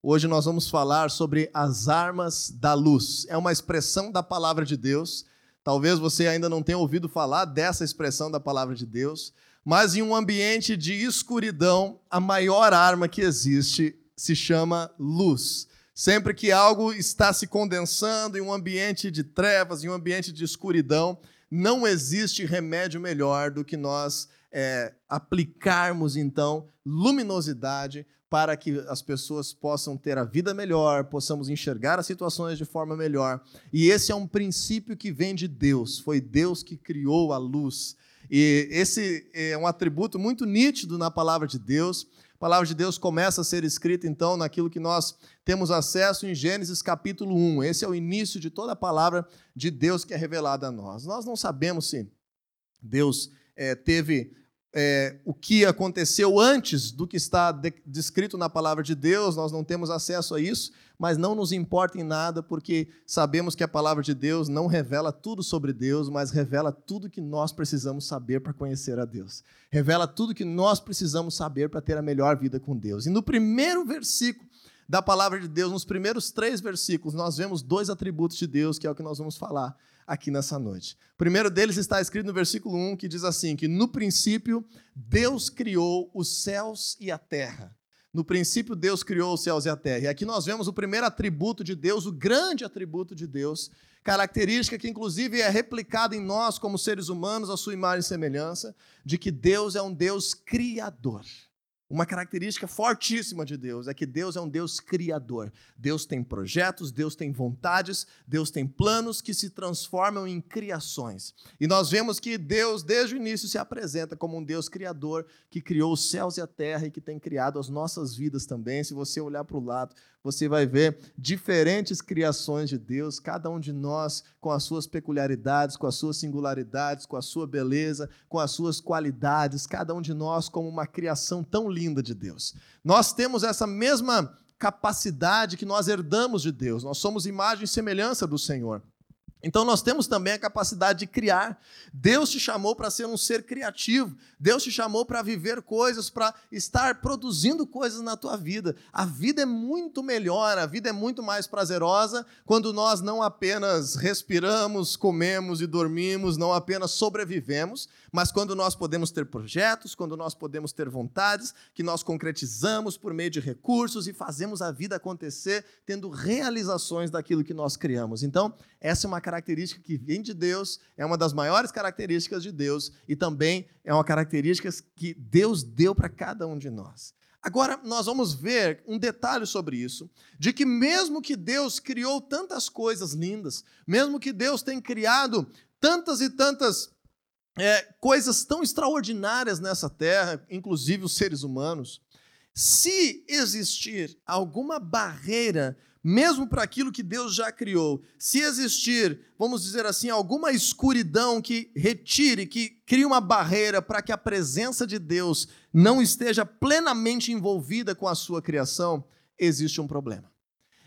Hoje nós vamos falar sobre as armas da luz. É uma expressão da palavra de Deus. Talvez você ainda não tenha ouvido falar dessa expressão da palavra de Deus, mas em um ambiente de escuridão, a maior arma que existe se chama luz. Sempre que algo está se condensando em um ambiente de trevas, em um ambiente de escuridão, não existe remédio melhor do que nós é, aplicarmos, então, luminosidade para que as pessoas possam ter a vida melhor, possamos enxergar as situações de forma melhor. E esse é um princípio que vem de Deus, foi Deus que criou a luz. E esse é um atributo muito nítido na palavra de Deus. A palavra de Deus começa a ser escrita, então, naquilo que nós temos acesso em Gênesis capítulo 1. Esse é o início de toda a palavra de Deus que é revelada a nós. Nós não sabemos se Deus é, teve é, o que aconteceu antes do que está descrito na palavra de Deus, nós não temos acesso a isso, mas não nos importa em nada, porque sabemos que a palavra de Deus não revela tudo sobre Deus, mas revela tudo que nós precisamos saber para conhecer a Deus. Revela tudo que nós precisamos saber para ter a melhor vida com Deus. E no primeiro versículo da palavra de Deus, nos primeiros três versículos, nós vemos dois atributos de Deus, que é o que nós vamos falar aqui nessa noite. O primeiro deles está escrito no versículo 1, que diz assim: que no princípio Deus criou os céus e a terra. No princípio, Deus criou os céus e a terra. E aqui nós vemos o primeiro atributo de Deus, o grande atributo de Deus, característica que inclusive é replicada em nós como seres humanos, a sua imagem e semelhança, de que Deus é um Deus criador. Uma característica fortíssima de Deus é que Deus é um Deus criador. Deus tem projetos, Deus tem vontades, Deus tem planos que se transformam em criações. E nós vemos que Deus, desde o início, se apresenta como um Deus criador que criou os céus e a terra e que tem criado as nossas vidas também. Se você olhar para o lado, você vai ver diferentes criações de Deus, cada um de nós com as suas peculiaridades, com as suas singularidades, com a sua beleza, com as suas qualidades, cada um de nós como uma criação tão linda de Deus. Nós temos essa mesma capacidade que nós herdamos de Deus, nós somos imagem e semelhança do Senhor. Então nós temos também a capacidade de criar. Deus te chamou para ser um ser criativo. Deus te chamou para viver coisas, para estar produzindo coisas na tua vida. A vida é muito melhor, a vida é muito mais prazerosa quando nós não apenas respiramos, comemos e dormimos, não apenas sobrevivemos, mas quando nós podemos ter projetos, quando nós podemos ter vontades, que nós concretizamos por meio de recursos e fazemos a vida acontecer, tendo realizações daquilo que nós criamos. Então, essa é uma característica que vem de Deus, é uma das maiores características de Deus e também é uma característica que Deus deu para cada um de nós. Agora, nós vamos ver um detalhe sobre isso: de que, mesmo que Deus criou tantas coisas lindas, mesmo que Deus tenha criado tantas e tantas é, coisas tão extraordinárias nessa terra, inclusive os seres humanos, se existir alguma barreira, mesmo para aquilo que Deus já criou, se existir, vamos dizer assim, alguma escuridão que retire, que crie uma barreira para que a presença de Deus não esteja plenamente envolvida com a sua criação, existe um problema.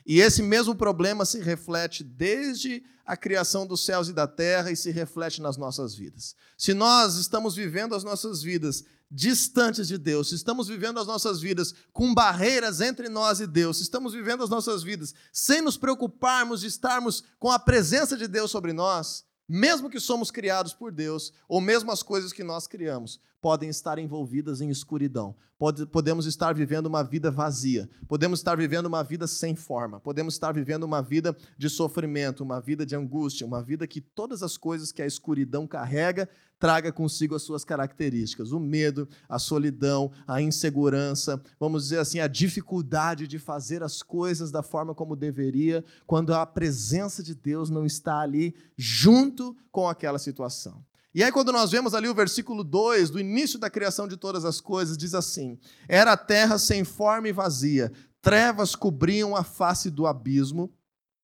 E esse mesmo problema se reflete desde a criação dos céus e da terra e se reflete nas nossas vidas. Se nós estamos vivendo as nossas vidas distantes de Deus, se estamos vivendo as nossas vidas com barreiras entre nós e Deus, se estamos vivendo as nossas vidas sem nos preocuparmos de estarmos com a presença de Deus sobre nós, mesmo que somos criados por Deus, ou mesmo as coisas que nós criamos, podem estar envolvidas em escuridão. Pode, podemos estar vivendo uma vida vazia, podemos estar vivendo uma vida sem forma, podemos estar vivendo uma vida de sofrimento, uma vida de angústia, uma vida que todas as coisas que a escuridão carrega traga consigo as suas características: o medo, a solidão, a insegurança, vamos dizer assim, a dificuldade de fazer as coisas da forma como deveria, quando a presença de Deus não está ali junto com aquela situação. E aí, quando nós vemos ali o versículo 2, do início da criação de todas as coisas, diz assim: Era a terra sem forma e vazia, trevas cobriam a face do abismo,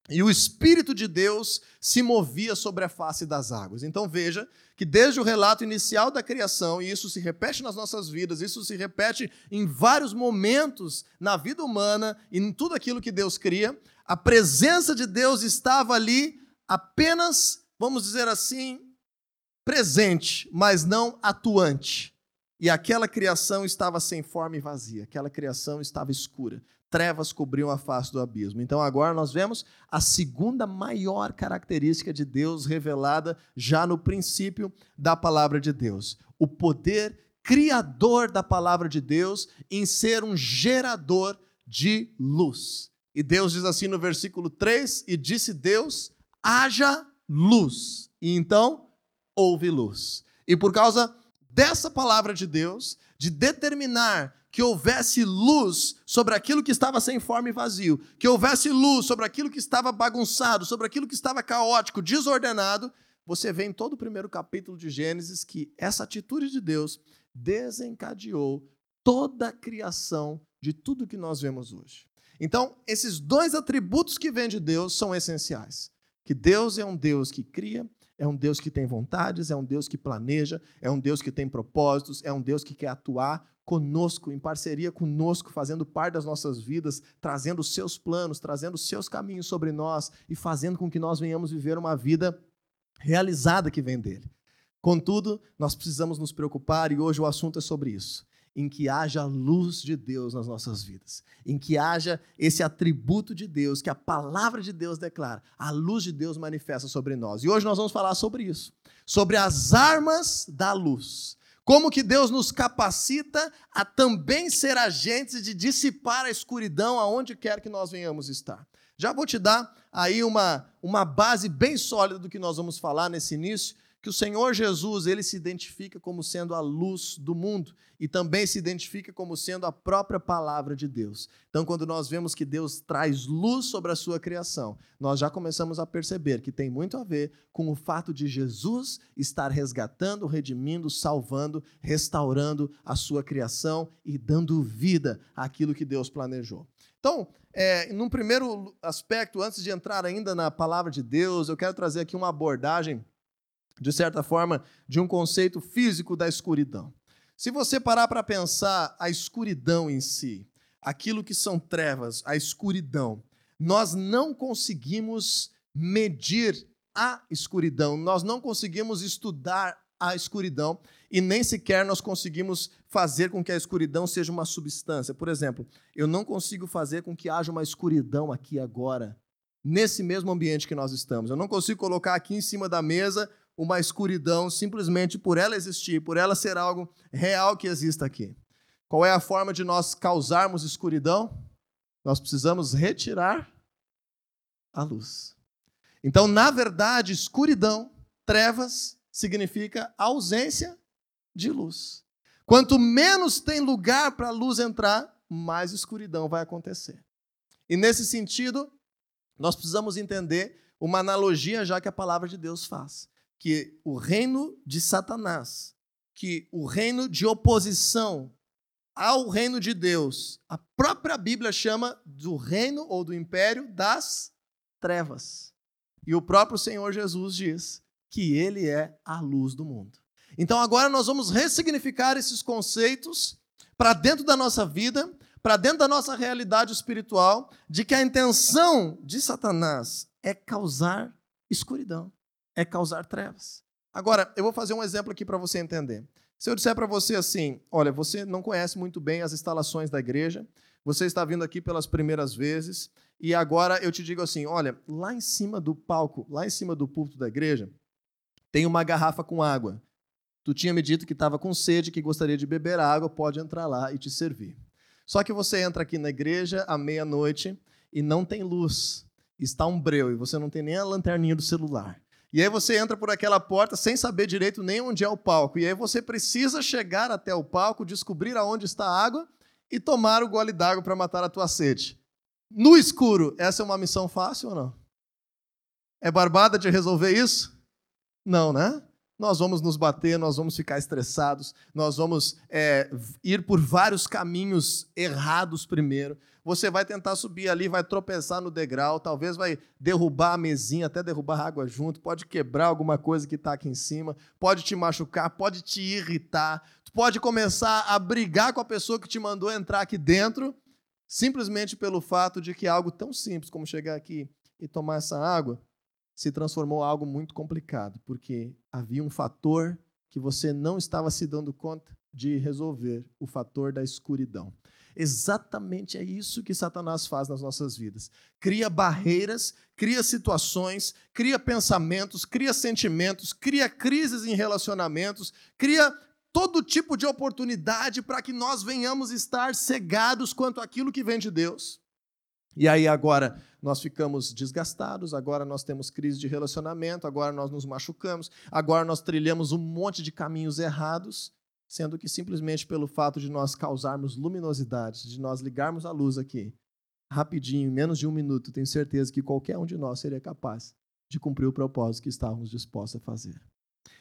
e o Espírito de Deus se movia sobre a face das águas. Então veja que desde o relato inicial da criação, e isso se repete nas nossas vidas, isso se repete em vários momentos na vida humana e em tudo aquilo que Deus cria, a presença de Deus estava ali apenas, vamos dizer assim, presente, mas não atuante. e aquela criação estava sem forma e vazia, aquela criação estava escura. Trevas cobriam a face do abismo. Então agora nós vemos a segunda maior característica de Deus revelada já no princípio da palavra de Deus: o poder criador da palavra de Deus em ser um gerador de luz. E Deus diz assim no versículo 3: E disse Deus: haja luz. E então houve luz. E por causa dessa palavra de Deus, de determinar que houvesse luz sobre aquilo que estava sem forma e vazio, que houvesse luz sobre aquilo que estava bagunçado, sobre aquilo que estava caótico, desordenado, você vê em todo o primeiro capítulo de Gênesis que essa atitude de Deus desencadeou toda a criação de tudo que nós vemos hoje. Então, esses dois atributos que vêm de Deus são essenciais. Que Deus é um Deus que cria é um Deus que tem vontades, é um Deus que planeja, é um Deus que tem propósitos, é um Deus que quer atuar conosco, em parceria conosco, fazendo parte das nossas vidas, trazendo os seus planos, trazendo os seus caminhos sobre nós e fazendo com que nós venhamos viver uma vida realizada que vem dele. Contudo, nós precisamos nos preocupar e hoje o assunto é sobre isso em que haja a luz de Deus nas nossas vidas, em que haja esse atributo de Deus, que a palavra de Deus declara, a luz de Deus manifesta sobre nós. E hoje nós vamos falar sobre isso, sobre as armas da luz. Como que Deus nos capacita a também ser agentes de dissipar a escuridão aonde quer que nós venhamos estar. Já vou te dar aí uma, uma base bem sólida do que nós vamos falar nesse início, que o Senhor Jesus, ele se identifica como sendo a luz do mundo e também se identifica como sendo a própria palavra de Deus. Então, quando nós vemos que Deus traz luz sobre a sua criação, nós já começamos a perceber que tem muito a ver com o fato de Jesus estar resgatando, redimindo, salvando, restaurando a sua criação e dando vida àquilo que Deus planejou. Então, é, num primeiro aspecto, antes de entrar ainda na palavra de Deus, eu quero trazer aqui uma abordagem, de certa forma, de um conceito físico da escuridão. Se você parar para pensar a escuridão em si, aquilo que são trevas, a escuridão, nós não conseguimos medir a escuridão, nós não conseguimos estudar a escuridão e nem sequer nós conseguimos fazer com que a escuridão seja uma substância. Por exemplo, eu não consigo fazer com que haja uma escuridão aqui agora, nesse mesmo ambiente que nós estamos. Eu não consigo colocar aqui em cima da mesa uma escuridão simplesmente por ela existir, por ela ser algo real que exista aqui. Qual é a forma de nós causarmos escuridão? Nós precisamos retirar a luz. Então, na verdade, escuridão, trevas, significa ausência de luz. Quanto menos tem lugar para a luz entrar, mais escuridão vai acontecer. E nesse sentido, nós precisamos entender uma analogia já que a palavra de Deus faz que o reino de Satanás, que o reino de oposição ao reino de Deus, a própria Bíblia chama do reino ou do império das trevas. E o próprio Senhor Jesus diz que ele é a luz do mundo. Então agora nós vamos ressignificar esses conceitos para dentro da nossa vida, para dentro da nossa realidade espiritual, de que a intenção de Satanás é causar escuridão é causar trevas. Agora, eu vou fazer um exemplo aqui para você entender. Se eu disser para você assim, olha, você não conhece muito bem as instalações da igreja, você está vindo aqui pelas primeiras vezes, e agora eu te digo assim, olha, lá em cima do palco, lá em cima do púlpito da igreja, tem uma garrafa com água. Tu tinha me dito que estava com sede, que gostaria de beber água, pode entrar lá e te servir. Só que você entra aqui na igreja à meia-noite e não tem luz, está um breu e você não tem nem a lanterninha do celular. E aí você entra por aquela porta sem saber direito nem onde é o palco. E aí você precisa chegar até o palco, descobrir aonde está a água e tomar o gole d'água para matar a tua sede. No escuro, essa é uma missão fácil ou não? É barbada de resolver isso? Não, né? Nós vamos nos bater, nós vamos ficar estressados, nós vamos é, ir por vários caminhos errados primeiro. Você vai tentar subir ali, vai tropeçar no degrau, talvez vai derrubar a mesinha, até derrubar a água junto, pode quebrar alguma coisa que está aqui em cima, pode te machucar, pode te irritar, pode começar a brigar com a pessoa que te mandou entrar aqui dentro, simplesmente pelo fato de que algo tão simples como chegar aqui e tomar essa água se transformou algo muito complicado, porque havia um fator que você não estava se dando conta de resolver o fator da escuridão. Exatamente é isso que Satanás faz nas nossas vidas. Cria barreiras, cria situações, cria pensamentos, cria sentimentos, cria crises em relacionamentos, cria todo tipo de oportunidade para que nós venhamos estar cegados quanto àquilo que vem de Deus. E aí agora nós ficamos desgastados, agora nós temos crise de relacionamento, agora nós nos machucamos, agora nós trilhamos um monte de caminhos errados sendo que simplesmente pelo fato de nós causarmos luminosidade, de nós ligarmos a luz aqui, rapidinho, em menos de um minuto, tenho certeza que qualquer um de nós seria capaz de cumprir o propósito que estávamos dispostos a fazer.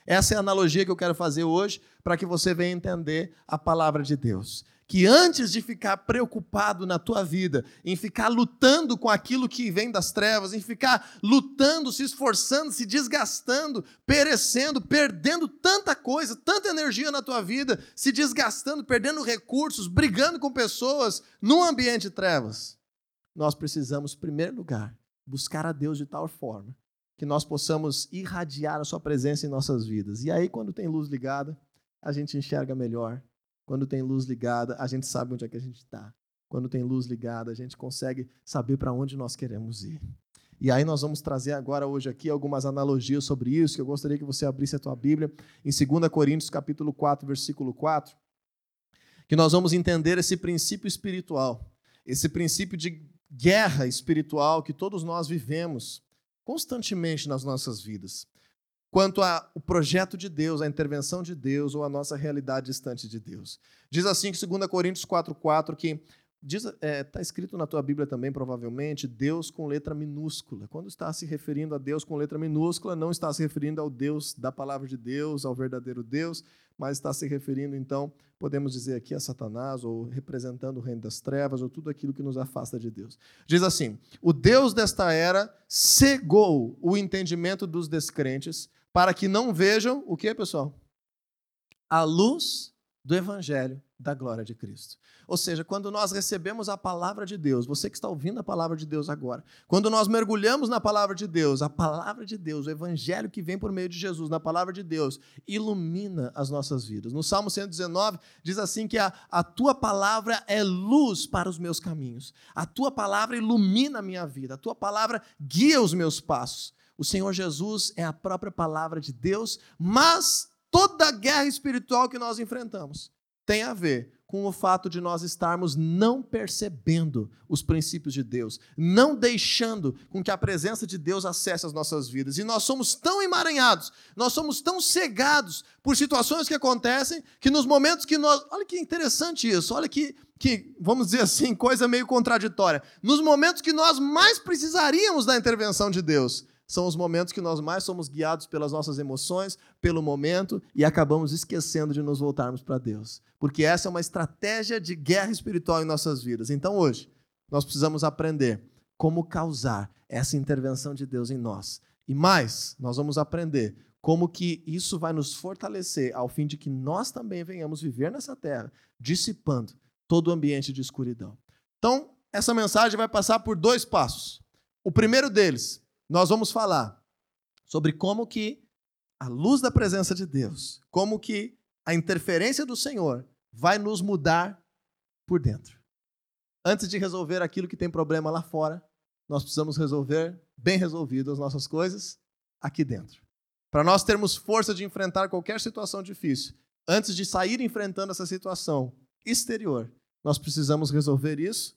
Essa é a analogia que eu quero fazer hoje para que você venha entender a palavra de Deus que antes de ficar preocupado na tua vida, em ficar lutando com aquilo que vem das trevas, em ficar lutando, se esforçando, se desgastando, perecendo, perdendo tanta coisa, tanta energia na tua vida, se desgastando, perdendo recursos, brigando com pessoas num ambiente de trevas, nós precisamos, em primeiro lugar, buscar a Deus de tal forma que nós possamos irradiar a sua presença em nossas vidas. E aí, quando tem luz ligada, a gente enxerga melhor, quando tem luz ligada, a gente sabe onde é que a gente está. Quando tem luz ligada, a gente consegue saber para onde nós queremos ir. E aí nós vamos trazer agora hoje aqui algumas analogias sobre isso, que eu gostaria que você abrisse a tua Bíblia em 2 Coríntios capítulo 4, versículo 4, que nós vamos entender esse princípio espiritual, esse princípio de guerra espiritual que todos nós vivemos constantemente nas nossas vidas quanto ao projeto de Deus, a intervenção de Deus ou a nossa realidade distante de Deus. Diz assim que 2 Coríntios 4,4 que está é, tá escrito na tua Bíblia também, provavelmente, Deus com letra minúscula. Quando está se referindo a Deus com letra minúscula, não está se referindo ao Deus da palavra de Deus, ao verdadeiro Deus, mas está se referindo, então, podemos dizer aqui a Satanás, ou representando o reino das trevas, ou tudo aquilo que nos afasta de Deus. Diz assim: O Deus desta era cegou o entendimento dos descrentes para que não vejam o que, pessoal? A luz do evangelho da glória de Cristo. Ou seja, quando nós recebemos a palavra de Deus, você que está ouvindo a palavra de Deus agora, quando nós mergulhamos na palavra de Deus, a palavra de Deus, o evangelho que vem por meio de Jesus, na palavra de Deus, ilumina as nossas vidas. No Salmo 119 diz assim que a, a tua palavra é luz para os meus caminhos. A tua palavra ilumina a minha vida. A tua palavra guia os meus passos. O Senhor Jesus é a própria palavra de Deus, mas toda guerra espiritual que nós enfrentamos tem a ver com o fato de nós estarmos não percebendo os princípios de Deus, não deixando com que a presença de Deus acesse as nossas vidas. E nós somos tão emaranhados, nós somos tão cegados por situações que acontecem, que nos momentos que nós. Olha que interessante isso, olha que, que vamos dizer assim, coisa meio contraditória. Nos momentos que nós mais precisaríamos da intervenção de Deus, são os momentos que nós mais somos guiados pelas nossas emoções, pelo momento, e acabamos esquecendo de nos voltarmos para Deus. Porque essa é uma estratégia de guerra espiritual em nossas vidas. Então, hoje, nós precisamos aprender como causar essa intervenção de Deus em nós. E mais, nós vamos aprender como que isso vai nos fortalecer ao fim de que nós também venhamos viver nessa terra, dissipando todo o ambiente de escuridão. Então, essa mensagem vai passar por dois passos. O primeiro deles nós vamos falar sobre como que a luz da presença de Deus, como que a interferência do Senhor vai nos mudar por dentro. Antes de resolver aquilo que tem problema lá fora, nós precisamos resolver bem resolvido as nossas coisas aqui dentro. Para nós termos força de enfrentar qualquer situação difícil, antes de sair enfrentando essa situação exterior, nós precisamos resolver isso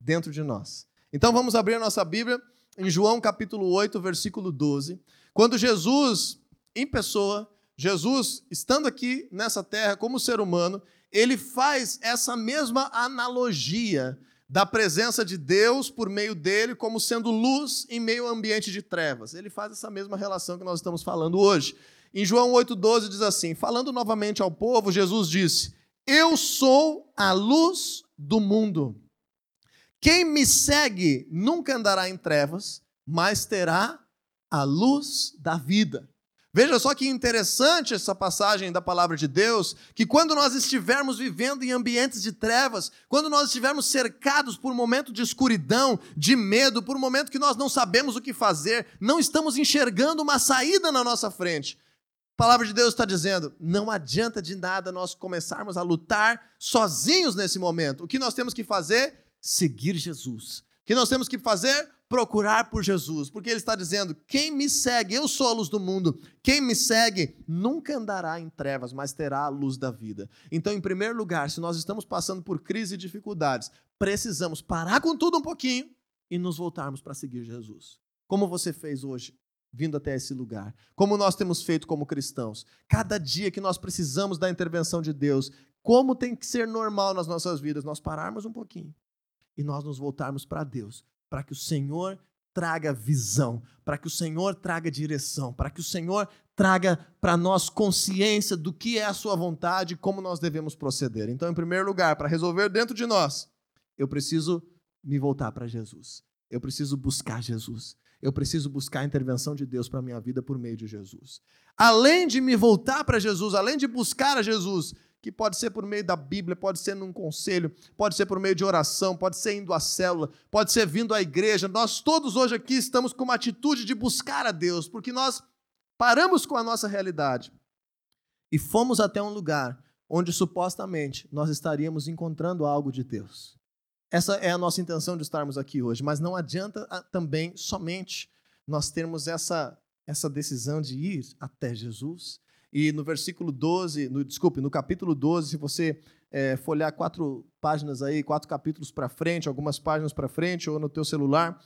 dentro de nós. Então vamos abrir a nossa Bíblia em João capítulo 8, versículo 12, quando Jesus, em pessoa, Jesus, estando aqui nessa terra como ser humano, ele faz essa mesma analogia da presença de Deus por meio dele como sendo luz em meio ao ambiente de trevas. Ele faz essa mesma relação que nós estamos falando hoje. Em João 8,12 diz assim: falando novamente ao povo, Jesus disse: Eu sou a luz do mundo. Quem me segue nunca andará em trevas, mas terá a luz da vida. Veja só que interessante essa passagem da palavra de Deus, que quando nós estivermos vivendo em ambientes de trevas, quando nós estivermos cercados por um momento de escuridão, de medo, por um momento que nós não sabemos o que fazer, não estamos enxergando uma saída na nossa frente, palavra de Deus está dizendo: não adianta de nada nós começarmos a lutar sozinhos nesse momento. O que nós temos que fazer? Seguir Jesus. O que nós temos que fazer? Procurar por Jesus. Porque ele está dizendo: quem me segue, eu sou a luz do mundo. Quem me segue nunca andará em trevas, mas terá a luz da vida. Então, em primeiro lugar, se nós estamos passando por crise e dificuldades, precisamos parar com tudo um pouquinho e nos voltarmos para seguir Jesus. Como você fez hoje? vindo até esse lugar. Como nós temos feito como cristãos. Cada dia que nós precisamos da intervenção de Deus, como tem que ser normal nas nossas vidas, nós pararmos um pouquinho e nós nos voltarmos para Deus, para que o Senhor traga visão, para que o Senhor traga direção, para que o Senhor traga para nós consciência do que é a sua vontade e como nós devemos proceder. Então, em primeiro lugar, para resolver dentro de nós, eu preciso me voltar para Jesus. Eu preciso buscar Jesus. Eu preciso buscar a intervenção de Deus para a minha vida por meio de Jesus. Além de me voltar para Jesus, além de buscar a Jesus, que pode ser por meio da Bíblia, pode ser num conselho, pode ser por meio de oração, pode ser indo à célula, pode ser vindo à igreja. Nós todos hoje aqui estamos com uma atitude de buscar a Deus, porque nós paramos com a nossa realidade e fomos até um lugar onde supostamente nós estaríamos encontrando algo de Deus. Essa é a nossa intenção de estarmos aqui hoje, mas não adianta ah, também somente nós termos essa, essa decisão de ir até Jesus. E no versículo 12, no, desculpe, no capítulo 12, se você é, folhear quatro páginas aí, quatro capítulos para frente, algumas páginas para frente, ou no teu celular,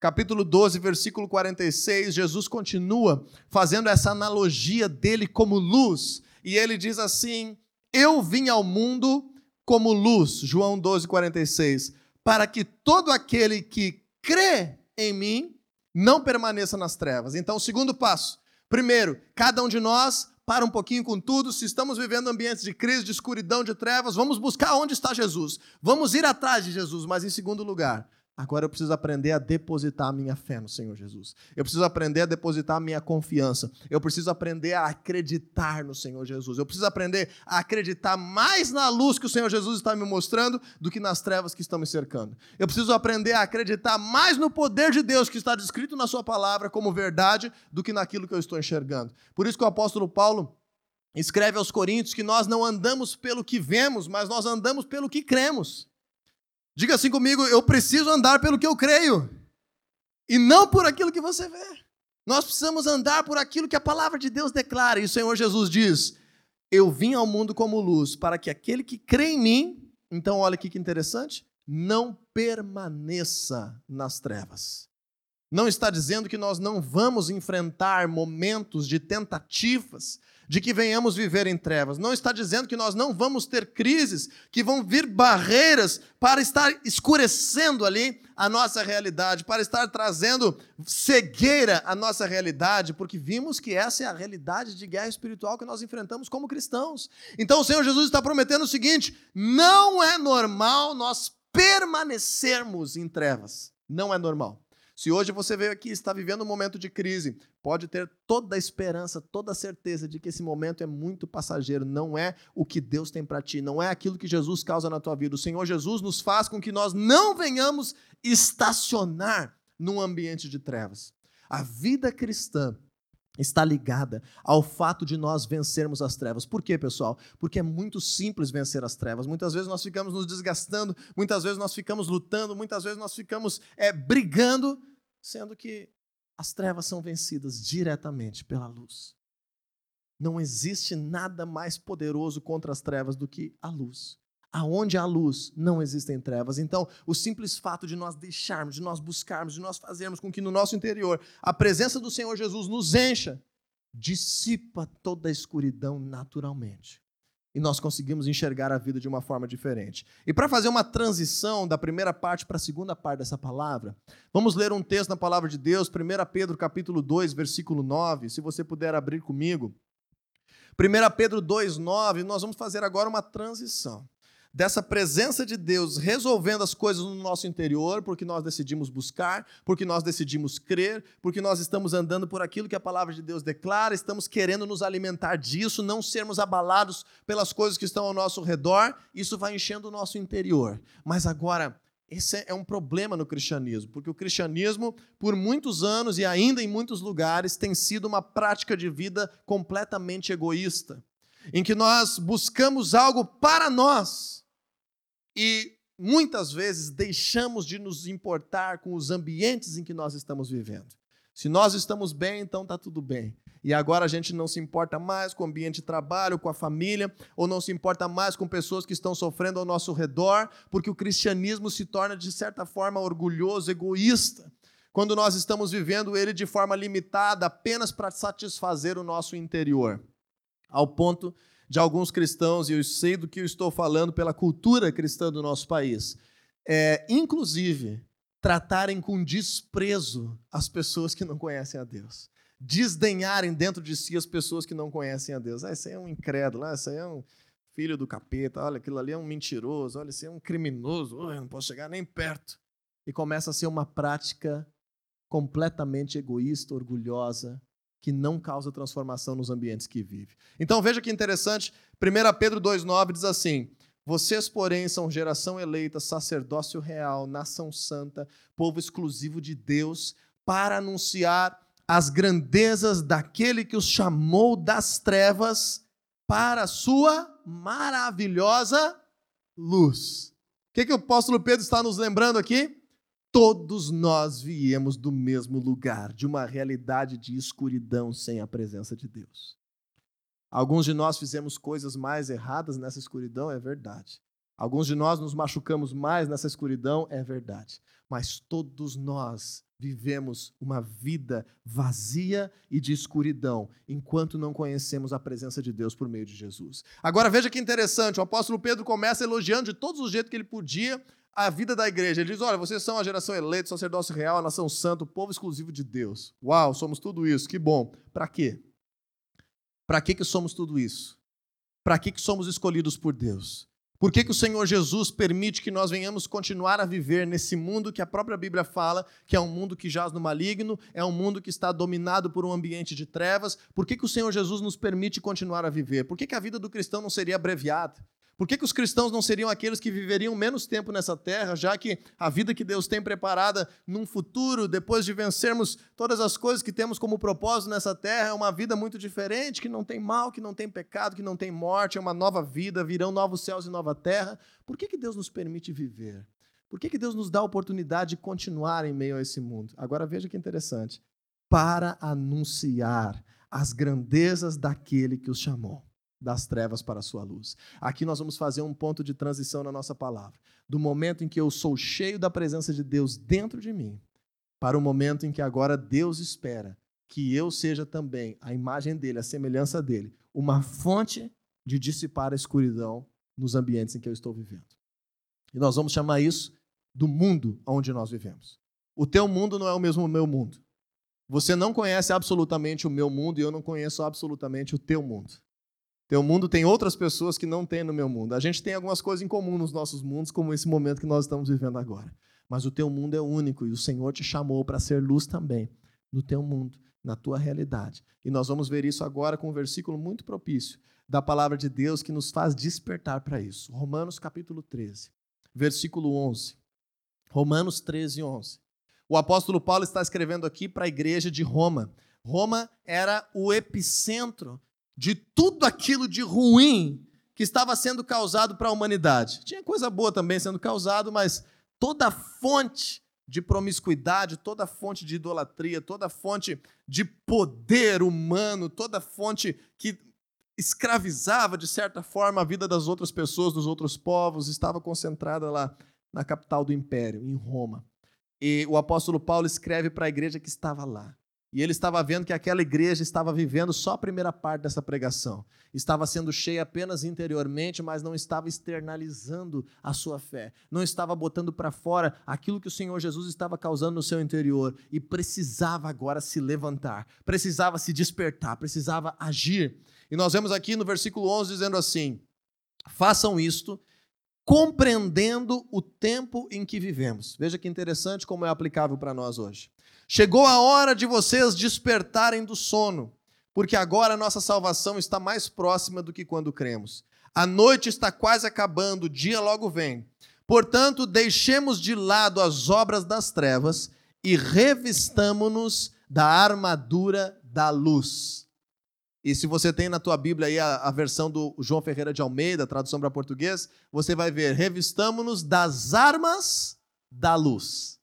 capítulo 12, versículo 46, Jesus continua fazendo essa analogia dele como luz, e ele diz assim: Eu vim ao mundo como luz, João 12, 46, para que todo aquele que crê em mim não permaneça nas trevas. Então, segundo passo. Primeiro, cada um de nós para um pouquinho com tudo. Se estamos vivendo ambientes de crise, de escuridão, de trevas, vamos buscar onde está Jesus. Vamos ir atrás de Jesus. Mas em segundo lugar, Agora eu preciso aprender a depositar a minha fé no Senhor Jesus. Eu preciso aprender a depositar a minha confiança. Eu preciso aprender a acreditar no Senhor Jesus. Eu preciso aprender a acreditar mais na luz que o Senhor Jesus está me mostrando do que nas trevas que estão me cercando. Eu preciso aprender a acreditar mais no poder de Deus que está descrito na Sua palavra como verdade do que naquilo que eu estou enxergando. Por isso que o apóstolo Paulo escreve aos Coríntios que nós não andamos pelo que vemos, mas nós andamos pelo que cremos. Diga assim comigo: eu preciso andar pelo que eu creio e não por aquilo que você vê. Nós precisamos andar por aquilo que a palavra de Deus declara. E o Senhor Jesus diz: Eu vim ao mundo como luz, para que aquele que crê em mim, então olha aqui que interessante, não permaneça nas trevas. Não está dizendo que nós não vamos enfrentar momentos de tentativas, de que venhamos viver em trevas. Não está dizendo que nós não vamos ter crises, que vão vir barreiras para estar escurecendo ali a nossa realidade, para estar trazendo cegueira à nossa realidade, porque vimos que essa é a realidade de guerra espiritual que nós enfrentamos como cristãos. Então o Senhor Jesus está prometendo o seguinte: não é normal nós permanecermos em trevas. Não é normal. Se hoje você veio aqui e está vivendo um momento de crise, pode ter toda a esperança, toda a certeza de que esse momento é muito passageiro, não é o que Deus tem para ti, não é aquilo que Jesus causa na tua vida. O Senhor Jesus nos faz com que nós não venhamos estacionar num ambiente de trevas. A vida cristã está ligada ao fato de nós vencermos as trevas. Por quê, pessoal? Porque é muito simples vencer as trevas. Muitas vezes nós ficamos nos desgastando, muitas vezes nós ficamos lutando, muitas vezes nós ficamos é, brigando, sendo que as trevas são vencidas diretamente pela luz. Não existe nada mais poderoso contra as trevas do que a luz. Aonde há luz, não existem trevas. Então, o simples fato de nós deixarmos, de nós buscarmos, de nós fazermos com que no nosso interior a presença do Senhor Jesus nos encha, dissipa toda a escuridão naturalmente e nós conseguimos enxergar a vida de uma forma diferente. E para fazer uma transição da primeira parte para a segunda parte dessa palavra, vamos ler um texto na palavra de Deus, 1 Pedro capítulo 2, versículo 9, se você puder abrir comigo. 1 Pedro 2, 9, nós vamos fazer agora uma transição dessa presença de Deus resolvendo as coisas no nosso interior, porque nós decidimos buscar, porque nós decidimos crer, porque nós estamos andando por aquilo que a palavra de Deus declara, estamos querendo nos alimentar disso, não sermos abalados pelas coisas que estão ao nosso redor, isso vai enchendo o nosso interior. Mas agora, Esse é um problema no cristianismo, porque o cristianismo, por muitos anos e ainda em muitos lugares, tem sido uma prática de vida completamente egoísta, em que nós buscamos algo para nós e muitas vezes deixamos de nos importar com os ambientes em que nós estamos vivendo. Se nós estamos bem, então está tudo bem. E agora a gente não se importa mais com o ambiente de trabalho, com a família, ou não se importa mais com pessoas que estão sofrendo ao nosso redor, porque o cristianismo se torna, de certa forma, orgulhoso, egoísta, quando nós estamos vivendo ele de forma limitada, apenas para satisfazer o nosso interior. Ao ponto de alguns cristãos, e eu sei do que eu estou falando pela cultura cristã do nosso país, é, inclusive tratarem com desprezo as pessoas que não conhecem a Deus desdenharem dentro de si as pessoas que não conhecem a Deus. Ah, esse aí é um incrédulo, ah, esse aí é um filho do capeta, olha, aquilo ali é um mentiroso, olha, esse é um criminoso, oh, eu não posso chegar nem perto. E começa a ser uma prática completamente egoísta, orgulhosa, que não causa transformação nos ambientes que vive. Então veja que interessante, 1 Pedro 2,9 diz assim: Vocês, porém, são geração eleita, sacerdócio real, nação santa, povo exclusivo de Deus, para anunciar as grandezas daquele que os chamou das trevas para a sua maravilhosa luz. O que, que o apóstolo Pedro está nos lembrando aqui? Todos nós viemos do mesmo lugar, de uma realidade de escuridão sem a presença de Deus. Alguns de nós fizemos coisas mais erradas nessa escuridão, é verdade. Alguns de nós nos machucamos mais nessa escuridão, é verdade. Mas todos nós vivemos uma vida vazia e de escuridão, enquanto não conhecemos a presença de Deus por meio de Jesus. Agora veja que interessante, o apóstolo Pedro começa elogiando de todos os jeitos que ele podia a vida da igreja. Ele diz: Olha, vocês são a geração eleita, sacerdócio real, a nação santa, o povo exclusivo de Deus. Uau, somos tudo isso, que bom. Para quê? Para que, que somos tudo isso? Para que, que somos escolhidos por Deus? Por que, que o Senhor Jesus permite que nós venhamos continuar a viver nesse mundo que a própria Bíblia fala que é um mundo que jaz no maligno, é um mundo que está dominado por um ambiente de trevas? Por que, que o Senhor Jesus nos permite continuar a viver? Por que, que a vida do cristão não seria abreviada? Por que, que os cristãos não seriam aqueles que viveriam menos tempo nessa terra, já que a vida que Deus tem preparada num futuro, depois de vencermos todas as coisas que temos como propósito nessa terra, é uma vida muito diferente, que não tem mal, que não tem pecado, que não tem morte, é uma nova vida, virão novos céus e nova terra? Por que, que Deus nos permite viver? Por que, que Deus nos dá a oportunidade de continuar em meio a esse mundo? Agora veja que interessante. Para anunciar as grandezas daquele que os chamou das trevas para a sua luz. Aqui nós vamos fazer um ponto de transição na nossa palavra. Do momento em que eu sou cheio da presença de Deus dentro de mim, para o momento em que agora Deus espera que eu seja também a imagem dele, a semelhança dele, uma fonte de dissipar a escuridão nos ambientes em que eu estou vivendo. E nós vamos chamar isso do mundo onde nós vivemos. O teu mundo não é o mesmo meu mundo. Você não conhece absolutamente o meu mundo e eu não conheço absolutamente o teu mundo. Teu mundo tem outras pessoas que não tem no meu mundo. A gente tem algumas coisas em comum nos nossos mundos, como esse momento que nós estamos vivendo agora. Mas o teu mundo é único e o Senhor te chamou para ser luz também no teu mundo, na tua realidade. E nós vamos ver isso agora com um versículo muito propício da palavra de Deus que nos faz despertar para isso. Romanos capítulo 13, versículo 11. Romanos 13, 11. O apóstolo Paulo está escrevendo aqui para a igreja de Roma. Roma era o epicentro de tudo aquilo de ruim que estava sendo causado para a humanidade. Tinha coisa boa também sendo causado, mas toda fonte de promiscuidade, toda fonte de idolatria, toda fonte de poder humano, toda fonte que escravizava de certa forma a vida das outras pessoas, dos outros povos, estava concentrada lá na capital do império, em Roma. E o apóstolo Paulo escreve para a igreja que estava lá. E ele estava vendo que aquela igreja estava vivendo só a primeira parte dessa pregação. Estava sendo cheia apenas interiormente, mas não estava externalizando a sua fé. Não estava botando para fora aquilo que o Senhor Jesus estava causando no seu interior. E precisava agora se levantar, precisava se despertar, precisava agir. E nós vemos aqui no versículo 11 dizendo assim: façam isto compreendendo o tempo em que vivemos. Veja que interessante como é aplicável para nós hoje. Chegou a hora de vocês despertarem do sono, porque agora a nossa salvação está mais próxima do que quando cremos. A noite está quase acabando, o dia logo vem. Portanto, deixemos de lado as obras das trevas e revistamo-nos da armadura da luz. E se você tem na tua Bíblia aí a, a versão do João Ferreira de Almeida, tradução para português, você vai ver: revistamo-nos das armas da luz.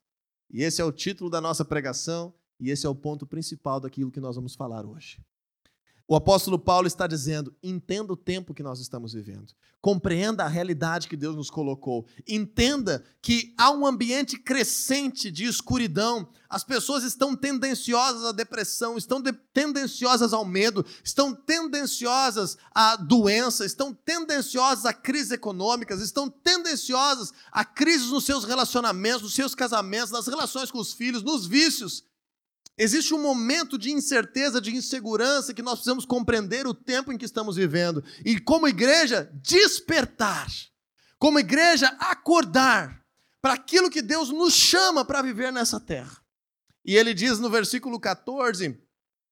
E esse é o título da nossa pregação, e esse é o ponto principal daquilo que nós vamos falar hoje. O apóstolo Paulo está dizendo: entenda o tempo que nós estamos vivendo, compreenda a realidade que Deus nos colocou, entenda que há um ambiente crescente de escuridão, as pessoas estão tendenciosas à depressão, estão de tendenciosas ao medo, estão tendenciosas à doença, estão tendenciosas a crises econômicas, estão tendenciosas a crises nos seus relacionamentos, nos seus casamentos, nas relações com os filhos, nos vícios. Existe um momento de incerteza, de insegurança que nós precisamos compreender o tempo em que estamos vivendo e, como igreja, despertar. Como igreja, acordar para aquilo que Deus nos chama para viver nessa terra. E ele diz no versículo 14,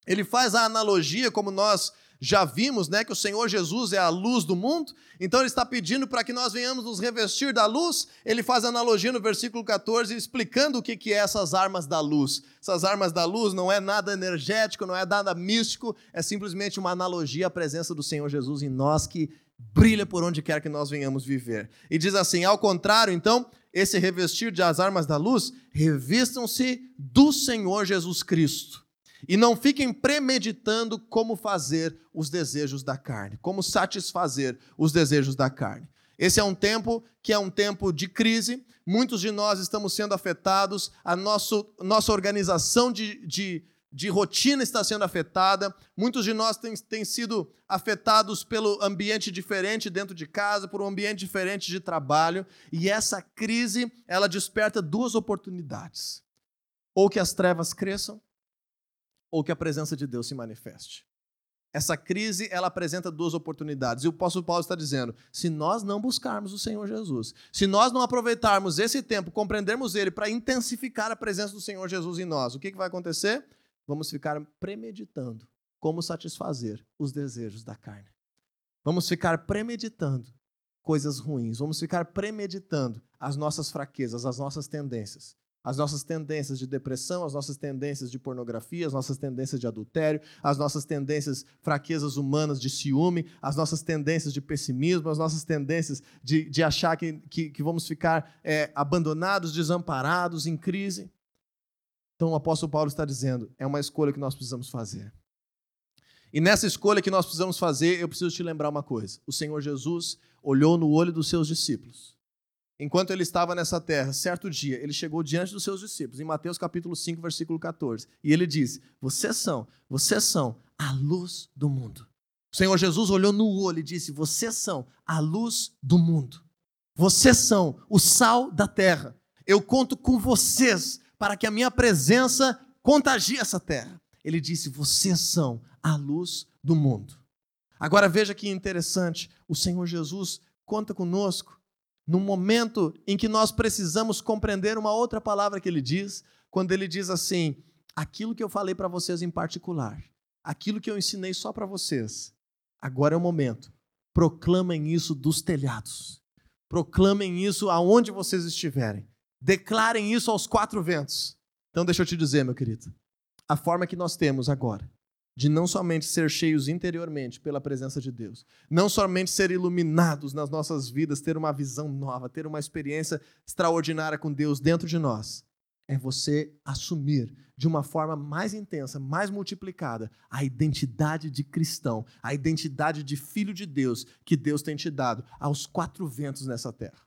ele faz a analogia, como nós já vimos, né, que o Senhor Jesus é a luz do mundo, então ele está pedindo para que nós venhamos nos revestir da luz. Ele faz analogia no versículo 14, explicando o que, que é essas armas da luz. Essas armas da luz não é nada energético, não é nada místico, é simplesmente uma analogia à presença do Senhor Jesus em nós que brilha por onde quer que nós venhamos viver. E diz assim: ao contrário, então, esse revestir de as armas da luz, revistam-se do Senhor Jesus Cristo e não fiquem premeditando como fazer os desejos da carne, como satisfazer os desejos da carne. Esse é um tempo que é um tempo de crise, muitos de nós estamos sendo afetados, a nosso, nossa organização de, de, de rotina está sendo afetada, muitos de nós têm, têm sido afetados pelo ambiente diferente dentro de casa, por um ambiente diferente de trabalho, e essa crise, ela desperta duas oportunidades. Ou que as trevas cresçam, ou que a presença de Deus se manifeste. Essa crise, ela apresenta duas oportunidades. E o apóstolo Paulo está dizendo: se nós não buscarmos o Senhor Jesus, se nós não aproveitarmos esse tempo, compreendermos ele para intensificar a presença do Senhor Jesus em nós, o que, que vai acontecer? Vamos ficar premeditando como satisfazer os desejos da carne. Vamos ficar premeditando coisas ruins, vamos ficar premeditando as nossas fraquezas, as nossas tendências as nossas tendências de depressão, as nossas tendências de pornografia, as nossas tendências de adultério, as nossas tendências, fraquezas humanas de ciúme, as nossas tendências de pessimismo, as nossas tendências de, de achar que, que, que vamos ficar é, abandonados, desamparados, em crise. Então o apóstolo Paulo está dizendo: é uma escolha que nós precisamos fazer. E nessa escolha que nós precisamos fazer, eu preciso te lembrar uma coisa: o Senhor Jesus olhou no olho dos seus discípulos enquanto ele estava nessa terra, certo dia, ele chegou diante dos seus discípulos, em Mateus capítulo 5, versículo 14, e ele disse: Vocês são, vocês são a luz do mundo. O Senhor Jesus olhou no olho e disse: Vocês são a luz do mundo. Vocês são o sal da terra. Eu conto com vocês para que a minha presença contagie essa terra. Ele disse: Vocês são a luz do mundo. Agora veja que interessante, o Senhor Jesus conta conosco no momento em que nós precisamos compreender uma outra palavra que ele diz, quando ele diz assim: aquilo que eu falei para vocês em particular, aquilo que eu ensinei só para vocês, agora é o momento. Proclamem isso dos telhados. Proclamem isso aonde vocês estiverem. Declarem isso aos quatro ventos. Então, deixa eu te dizer, meu querido, a forma que nós temos agora de não somente ser cheios interiormente pela presença de Deus, não somente ser iluminados nas nossas vidas, ter uma visão nova, ter uma experiência extraordinária com Deus dentro de nós, é você assumir de uma forma mais intensa, mais multiplicada, a identidade de cristão, a identidade de filho de Deus que Deus tem te dado aos quatro ventos nessa terra.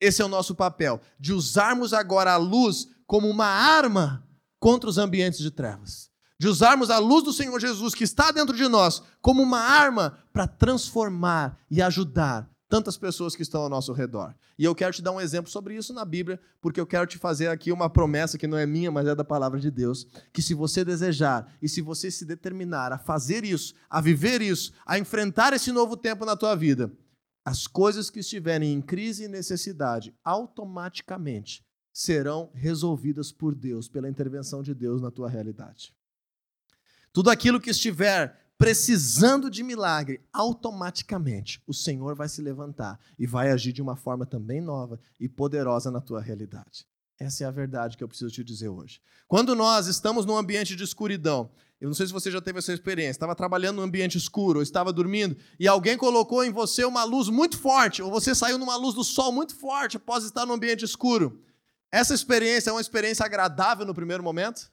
Esse é o nosso papel, de usarmos agora a luz como uma arma contra os ambientes de trevas de usarmos a luz do Senhor Jesus que está dentro de nós como uma arma para transformar e ajudar tantas pessoas que estão ao nosso redor. E eu quero te dar um exemplo sobre isso na Bíblia, porque eu quero te fazer aqui uma promessa que não é minha, mas é da palavra de Deus, que se você desejar e se você se determinar a fazer isso, a viver isso, a enfrentar esse novo tempo na tua vida, as coisas que estiverem em crise e necessidade automaticamente serão resolvidas por Deus, pela intervenção de Deus na tua realidade. Tudo aquilo que estiver precisando de milagre, automaticamente o Senhor vai se levantar e vai agir de uma forma também nova e poderosa na tua realidade. Essa é a verdade que eu preciso te dizer hoje. Quando nós estamos num ambiente de escuridão, eu não sei se você já teve essa experiência, estava trabalhando num ambiente escuro, ou estava dormindo, e alguém colocou em você uma luz muito forte, ou você saiu numa luz do sol muito forte após estar num ambiente escuro. Essa experiência é uma experiência agradável no primeiro momento?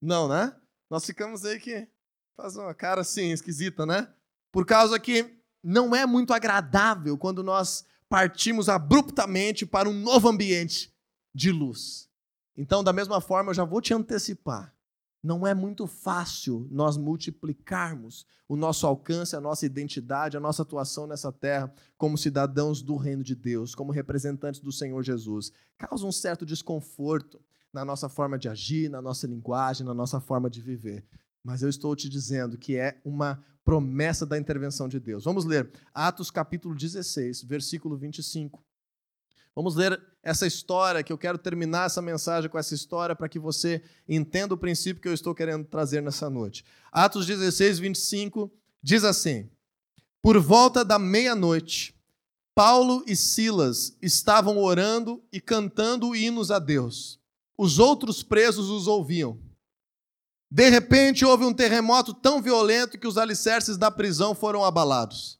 Não, né? Nós ficamos aí que faz uma cara assim esquisita, né? Por causa que não é muito agradável quando nós partimos abruptamente para um novo ambiente de luz. Então, da mesma forma, eu já vou te antecipar. Não é muito fácil nós multiplicarmos o nosso alcance, a nossa identidade, a nossa atuação nessa terra como cidadãos do reino de Deus, como representantes do Senhor Jesus. Causa um certo desconforto na nossa forma de agir, na nossa linguagem, na nossa forma de viver. Mas eu estou te dizendo que é uma promessa da intervenção de Deus. Vamos ler Atos capítulo 16, versículo 25. Vamos ler essa história, que eu quero terminar essa mensagem com essa história para que você entenda o princípio que eu estou querendo trazer nessa noite. Atos 16, 25 diz assim: Por volta da meia-noite, Paulo e Silas estavam orando e cantando hinos a Deus. Os outros presos os ouviam. De repente, houve um terremoto tão violento que os alicerces da prisão foram abalados.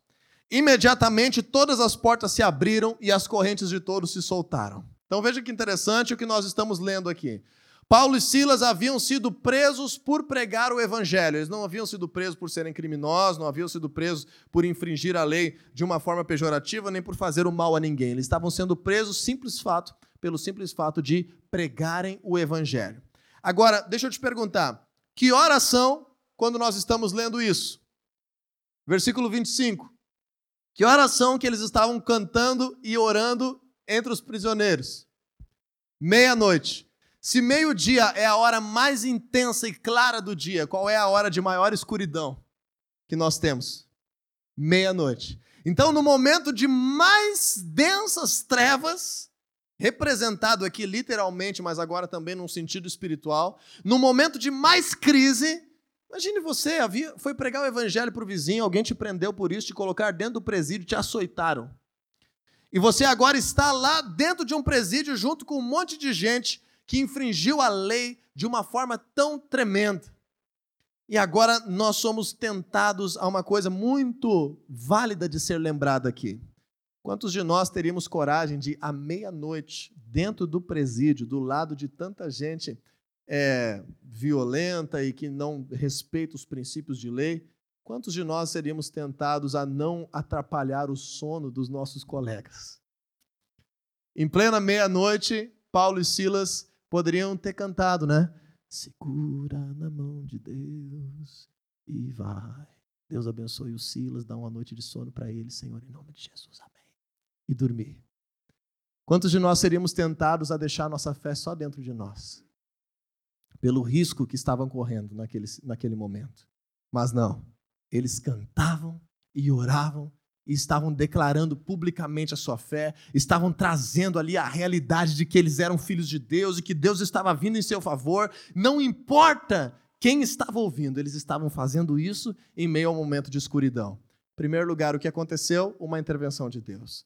Imediatamente todas as portas se abriram e as correntes de todos se soltaram. Então veja que interessante o que nós estamos lendo aqui. Paulo e Silas haviam sido presos por pregar o evangelho. Eles não haviam sido presos por serem criminosos, não haviam sido presos por infringir a lei de uma forma pejorativa, nem por fazer o mal a ninguém. Eles estavam sendo presos simples fato, pelo simples fato de pregarem o evangelho. Agora, deixa eu te perguntar, que horas são quando nós estamos lendo isso? Versículo 25. Que horas são que eles estavam cantando e orando entre os prisioneiros? Meia-noite. Se meio-dia é a hora mais intensa e clara do dia, qual é a hora de maior escuridão que nós temos? Meia-noite. Então, no momento de mais densas trevas, representado aqui literalmente, mas agora também num sentido espiritual, no momento de mais crise, Imagine você, havia, foi pregar o evangelho para o vizinho, alguém te prendeu por isso, te colocar dentro do presídio, te açoitaram. E você agora está lá dentro de um presídio junto com um monte de gente que infringiu a lei de uma forma tão tremenda. E agora nós somos tentados a uma coisa muito válida de ser lembrada aqui. Quantos de nós teríamos coragem de, à meia-noite, dentro do presídio, do lado de tanta gente é, violenta e que não respeita os princípios de lei, quantos de nós seríamos tentados a não atrapalhar o sono dos nossos colegas? Em plena meia-noite, Paulo e Silas poderiam ter cantado, né? Segura na mão de Deus e vai. Deus abençoe o Silas, dá uma noite de sono para ele, Senhor, em nome de Jesus, amém. E dormir. Quantos de nós seríamos tentados a deixar nossa fé só dentro de nós? pelo risco que estavam correndo naquele, naquele momento. Mas não, eles cantavam e oravam e estavam declarando publicamente a sua fé, estavam trazendo ali a realidade de que eles eram filhos de Deus e que Deus estava vindo em seu favor. Não importa quem estava ouvindo, eles estavam fazendo isso em meio ao momento de escuridão. Em primeiro lugar, o que aconteceu? Uma intervenção de Deus.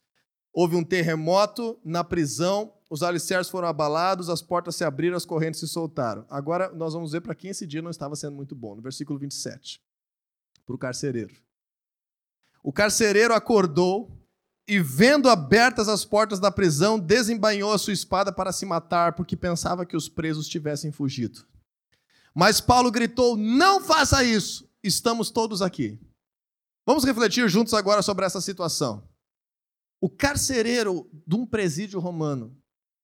Houve um terremoto na prisão, os alicerces foram abalados, as portas se abriram, as correntes se soltaram. Agora nós vamos ver para quem esse dia não estava sendo muito bom, no versículo 27. Para o carcereiro. O carcereiro acordou e, vendo abertas as portas da prisão, desembainhou a sua espada para se matar, porque pensava que os presos tivessem fugido. Mas Paulo gritou: Não faça isso, estamos todos aqui. Vamos refletir juntos agora sobre essa situação. O carcereiro de um presídio romano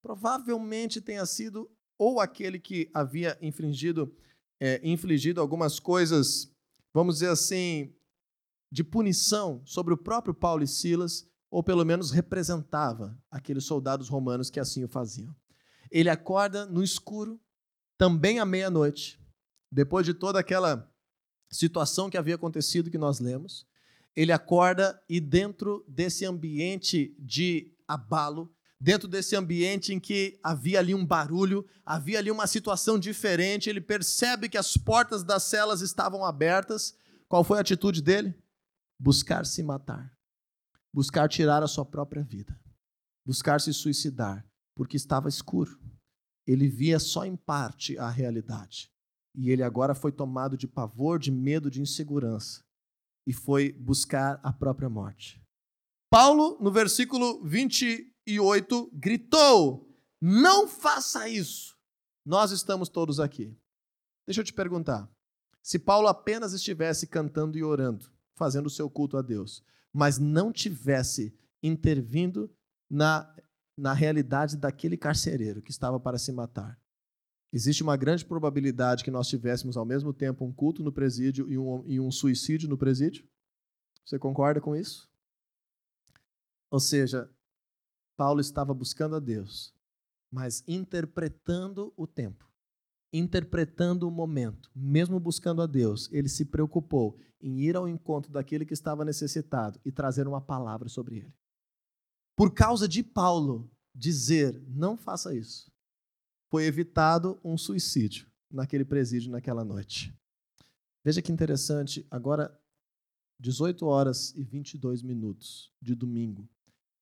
provavelmente tenha sido ou aquele que havia infringido, é, infligido algumas coisas, vamos dizer assim, de punição sobre o próprio Paulo e Silas, ou pelo menos representava aqueles soldados romanos que assim o faziam. Ele acorda no escuro, também à meia-noite, depois de toda aquela situação que havia acontecido que nós lemos, ele acorda e dentro desse ambiente de abalo, dentro desse ambiente em que havia ali um barulho, havia ali uma situação diferente, ele percebe que as portas das celas estavam abertas, qual foi a atitude dele? Buscar se matar. Buscar tirar a sua própria vida. Buscar se suicidar, porque estava escuro. Ele via só em parte a realidade. E ele agora foi tomado de pavor, de medo, de insegurança. E foi buscar a própria morte. Paulo, no versículo 28, gritou: Não faça isso. Nós estamos todos aqui. Deixa eu te perguntar. Se Paulo apenas estivesse cantando e orando, fazendo o seu culto a Deus, mas não tivesse intervindo na, na realidade daquele carcereiro que estava para se matar, existe uma grande probabilidade que nós tivéssemos ao mesmo tempo um culto no presídio e um, e um suicídio no presídio? Você concorda com isso? Ou seja, Paulo estava buscando a Deus, mas interpretando o tempo, interpretando o momento, mesmo buscando a Deus, ele se preocupou em ir ao encontro daquele que estava necessitado e trazer uma palavra sobre ele. Por causa de Paulo dizer, não faça isso, foi evitado um suicídio naquele presídio naquela noite. Veja que interessante, agora 18 horas e 22 minutos de domingo.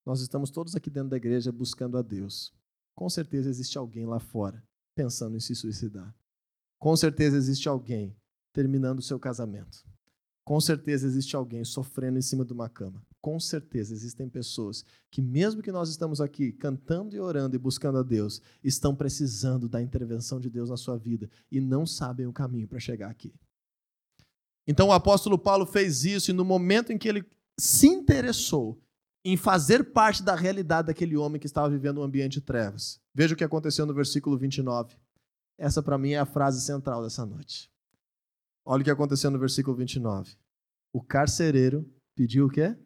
Nós estamos todos aqui dentro da igreja buscando a Deus. Com certeza existe alguém lá fora pensando em se suicidar. Com certeza existe alguém terminando o seu casamento. Com certeza existe alguém sofrendo em cima de uma cama. Com certeza existem pessoas que, mesmo que nós estamos aqui cantando e orando e buscando a Deus, estão precisando da intervenção de Deus na sua vida e não sabem o caminho para chegar aqui. Então o apóstolo Paulo fez isso e no momento em que ele se interessou em fazer parte da realidade daquele homem que estava vivendo um ambiente de trevas. Veja o que aconteceu no versículo 29. Essa, para mim, é a frase central dessa noite. Olha o que aconteceu no versículo 29. O carcereiro pediu o quê?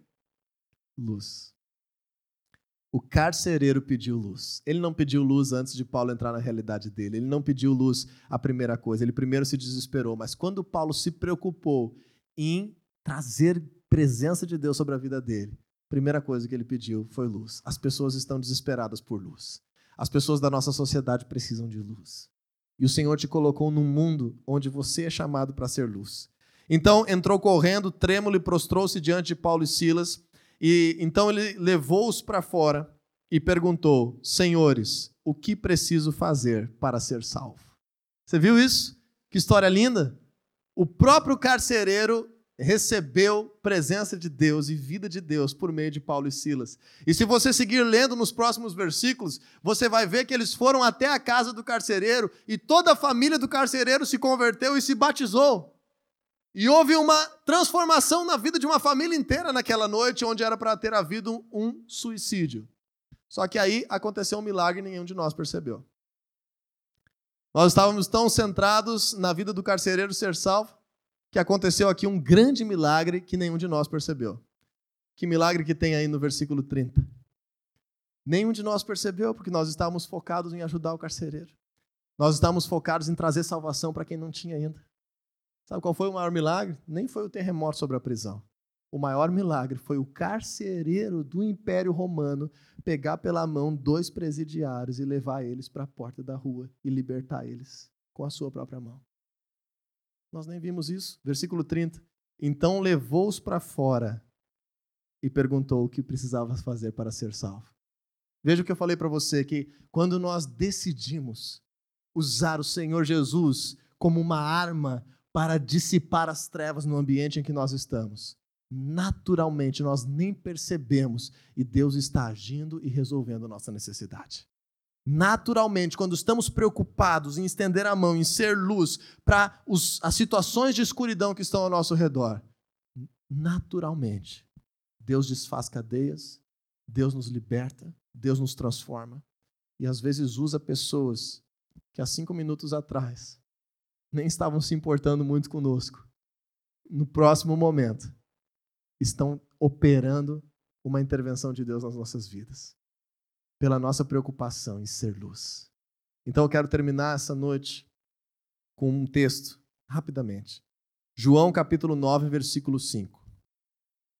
Luz. O carcereiro pediu luz. Ele não pediu luz antes de Paulo entrar na realidade dele. Ele não pediu luz a primeira coisa. Ele primeiro se desesperou. Mas quando Paulo se preocupou em trazer presença de Deus sobre a vida dele, primeira coisa que ele pediu foi luz. As pessoas estão desesperadas por luz. As pessoas da nossa sociedade precisam de luz. E o Senhor te colocou num mundo onde você é chamado para ser luz. Então entrou correndo, trêmulo e prostrou-se diante de Paulo e Silas. E então ele levou-os para fora e perguntou: Senhores, o que preciso fazer para ser salvo? Você viu isso? Que história linda! O próprio carcereiro recebeu presença de Deus e vida de Deus por meio de Paulo e Silas. E se você seguir lendo nos próximos versículos, você vai ver que eles foram até a casa do carcereiro e toda a família do carcereiro se converteu e se batizou. E houve uma transformação na vida de uma família inteira naquela noite, onde era para ter havido um suicídio. Só que aí aconteceu um milagre e nenhum de nós percebeu. Nós estávamos tão centrados na vida do carcereiro ser salvo que aconteceu aqui um grande milagre que nenhum de nós percebeu. Que milagre que tem aí no versículo 30? Nenhum de nós percebeu, porque nós estávamos focados em ajudar o carcereiro. Nós estávamos focados em trazer salvação para quem não tinha ainda. Sabe qual foi o maior milagre? Nem foi o terremoto sobre a prisão. O maior milagre foi o carcereiro do Império Romano pegar pela mão dois presidiários e levar eles para a porta da rua e libertar eles com a sua própria mão. Nós nem vimos isso. Versículo 30. Então levou-os para fora e perguntou o que precisava fazer para ser salvo. Veja o que eu falei para você que quando nós decidimos usar o Senhor Jesus como uma arma para dissipar as trevas no ambiente em que nós estamos, naturalmente nós nem percebemos e Deus está agindo e resolvendo a nossa necessidade naturalmente, quando estamos preocupados em estender a mão, em ser luz para as situações de escuridão que estão ao nosso redor, naturalmente, Deus desfaz cadeias, Deus nos liberta, Deus nos transforma. E às vezes usa pessoas que há cinco minutos atrás nem estavam se importando muito conosco. No próximo momento, estão operando uma intervenção de Deus nas nossas vidas pela nossa preocupação em ser luz. Então eu quero terminar essa noite com um texto, rapidamente. João capítulo 9, versículo 5.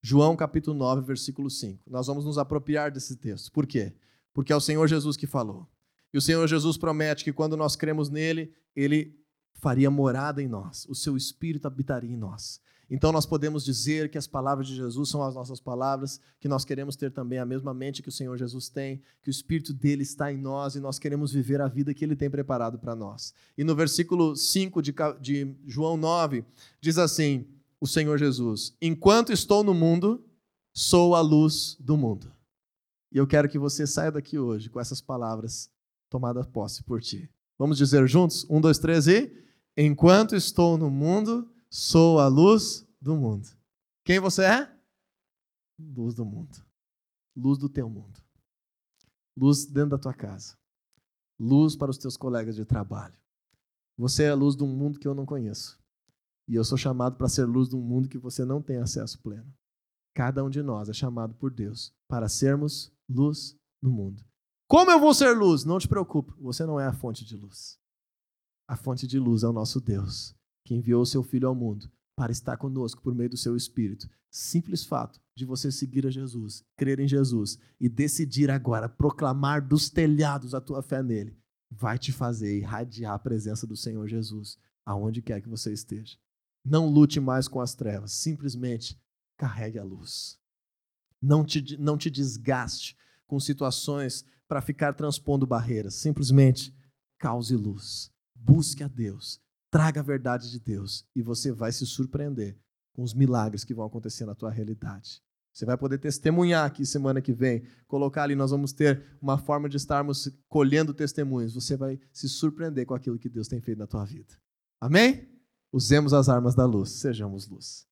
João capítulo 9, versículo 5. Nós vamos nos apropriar desse texto. Por quê? Porque é o Senhor Jesus que falou. E o Senhor Jesus promete que quando nós cremos nele, ele faria morada em nós, o seu espírito habitaria em nós. Então nós podemos dizer que as palavras de Jesus são as nossas palavras, que nós queremos ter também a mesma mente que o Senhor Jesus tem, que o Espírito dele está em nós e nós queremos viver a vida que ele tem preparado para nós. E no versículo 5 de, de João 9, diz assim: o Senhor Jesus: Enquanto estou no mundo, sou a luz do mundo. E eu quero que você saia daqui hoje com essas palavras tomadas posse por ti. Vamos dizer juntos? Um, dois, três e. Enquanto estou no mundo, sou a luz do mundo. Quem você é? Luz do mundo. Luz do teu mundo. Luz dentro da tua casa. Luz para os teus colegas de trabalho. Você é a luz de um mundo que eu não conheço. E eu sou chamado para ser luz de um mundo que você não tem acesso pleno. Cada um de nós é chamado por Deus para sermos luz no mundo. Como eu vou ser luz? Não te preocupe, você não é a fonte de luz. A fonte de luz é o nosso Deus, que enviou o seu Filho ao mundo para estar conosco por meio do seu Espírito. Simples fato de você seguir a Jesus, crer em Jesus e decidir agora proclamar dos telhados a tua fé nele, vai te fazer irradiar a presença do Senhor Jesus aonde quer que você esteja. Não lute mais com as trevas, simplesmente carregue a luz. Não te, não te desgaste com situações para ficar transpondo barreiras, simplesmente cause luz. Busque a Deus, traga a verdade de Deus e você vai se surpreender com os milagres que vão acontecer na tua realidade. Você vai poder testemunhar aqui semana que vem, colocar ali, nós vamos ter uma forma de estarmos colhendo testemunhos. Você vai se surpreender com aquilo que Deus tem feito na tua vida. Amém? Usemos as armas da luz, sejamos luz.